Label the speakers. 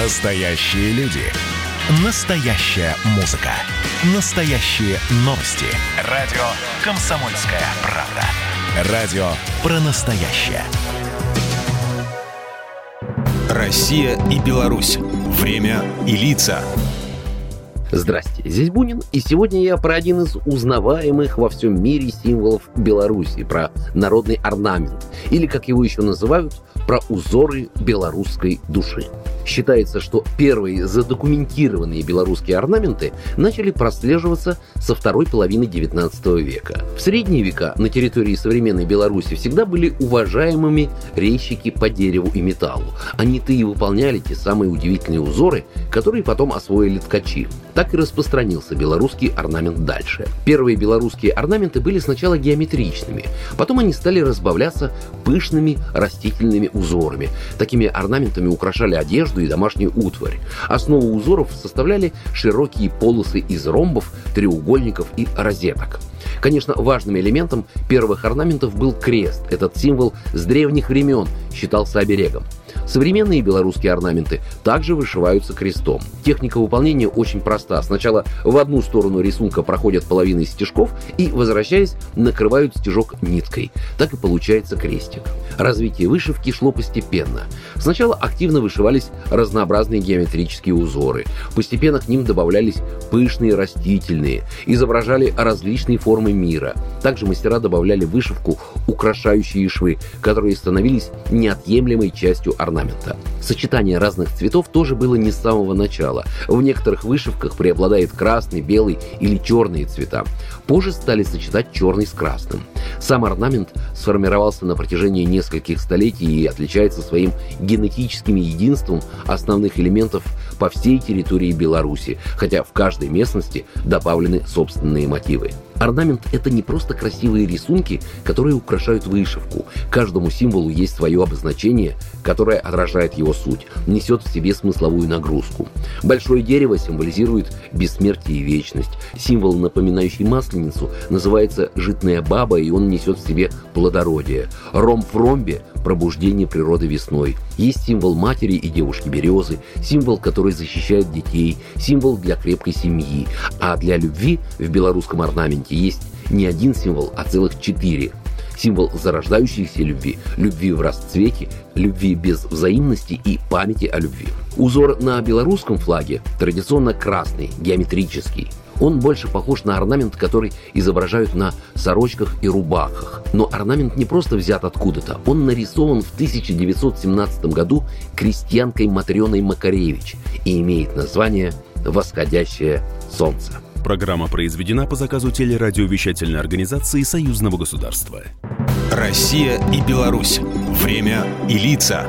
Speaker 1: Настоящие люди. Настоящая музыка. Настоящие новости. Радио «Комсомольская правда». Радио про настоящее. Россия и Беларусь. Время и лица.
Speaker 2: Здрасте, здесь Бунин, и сегодня я про один из узнаваемых во всем мире символов Беларуси, про народный орнамент, или, как его еще называют, про узоры белорусской души. Считается, что первые задокументированные белорусские орнаменты начали прослеживаться со второй половины XIX века. В средние века на территории современной Беларуси всегда были уважаемыми резчики по дереву и металлу. Они-то и выполняли те самые удивительные узоры, которые потом освоили ткачи. Так и распространился белорусский орнамент дальше. Первые белорусские орнаменты были сначала геометричными, потом они стали разбавляться пышными растительными узорами. Такими орнаментами украшали одежду, и домашнюю утварь. Основу узоров составляли широкие полосы из ромбов, треугольников и розеток. Конечно, важным элементом первых орнаментов был крест. Этот символ с древних времен считался оберегом. Современные белорусские орнаменты также вышиваются крестом. Техника выполнения очень проста. Сначала в одну сторону рисунка проходят половины стежков и, возвращаясь, накрывают стежок ниткой. Так и получается крестик. Развитие вышивки шло постепенно. Сначала активно вышивались разнообразные геометрические узоры. Постепенно к ним добавлялись пышные растительные, изображали различные формы мира. Также мастера добавляли вышивку украшающие швы, которые становились неотъемлемой частью орнамента. Сочетание разных цветов тоже было не с самого начала. В некоторых вышивках преобладает красный, белый или черные цвета. Позже стали сочетать черный с красным. Сам орнамент сформировался на протяжении нескольких столетий и отличается своим генетическим единством основных элементов по всей территории Беларуси, хотя в каждой местности добавлены собственные мотивы. Орнамент — это не просто красивые рисунки, которые украшают вышивку. Каждому символу есть свое обозначение, которое отражает его суть, несет в себе смысловую нагрузку. Большое дерево символизирует бессмертие и вечность. Символ, напоминающий масленицу, называется «житная баба», и он несет в себе плодородие. Ромб в ромбе – пробуждение природы весной. Есть символ матери и девушки березы, символ, который защищает детей, символ для крепкой семьи. А для любви в белорусском орнаменте есть не один символ, а целых четыре символ зарождающейся любви, любви в расцвете, любви без взаимности и памяти о любви. Узор на белорусском флаге традиционно красный, геометрический. Он больше похож на орнамент, который изображают на сорочках и рубахах. Но орнамент не просто взят откуда-то. Он нарисован в 1917 году крестьянкой Матрёной Макаревич и имеет название «Восходящее солнце».
Speaker 1: Программа произведена по заказу телерадиовещательной организации Союзного государства. Россия и Беларусь. Время и лица.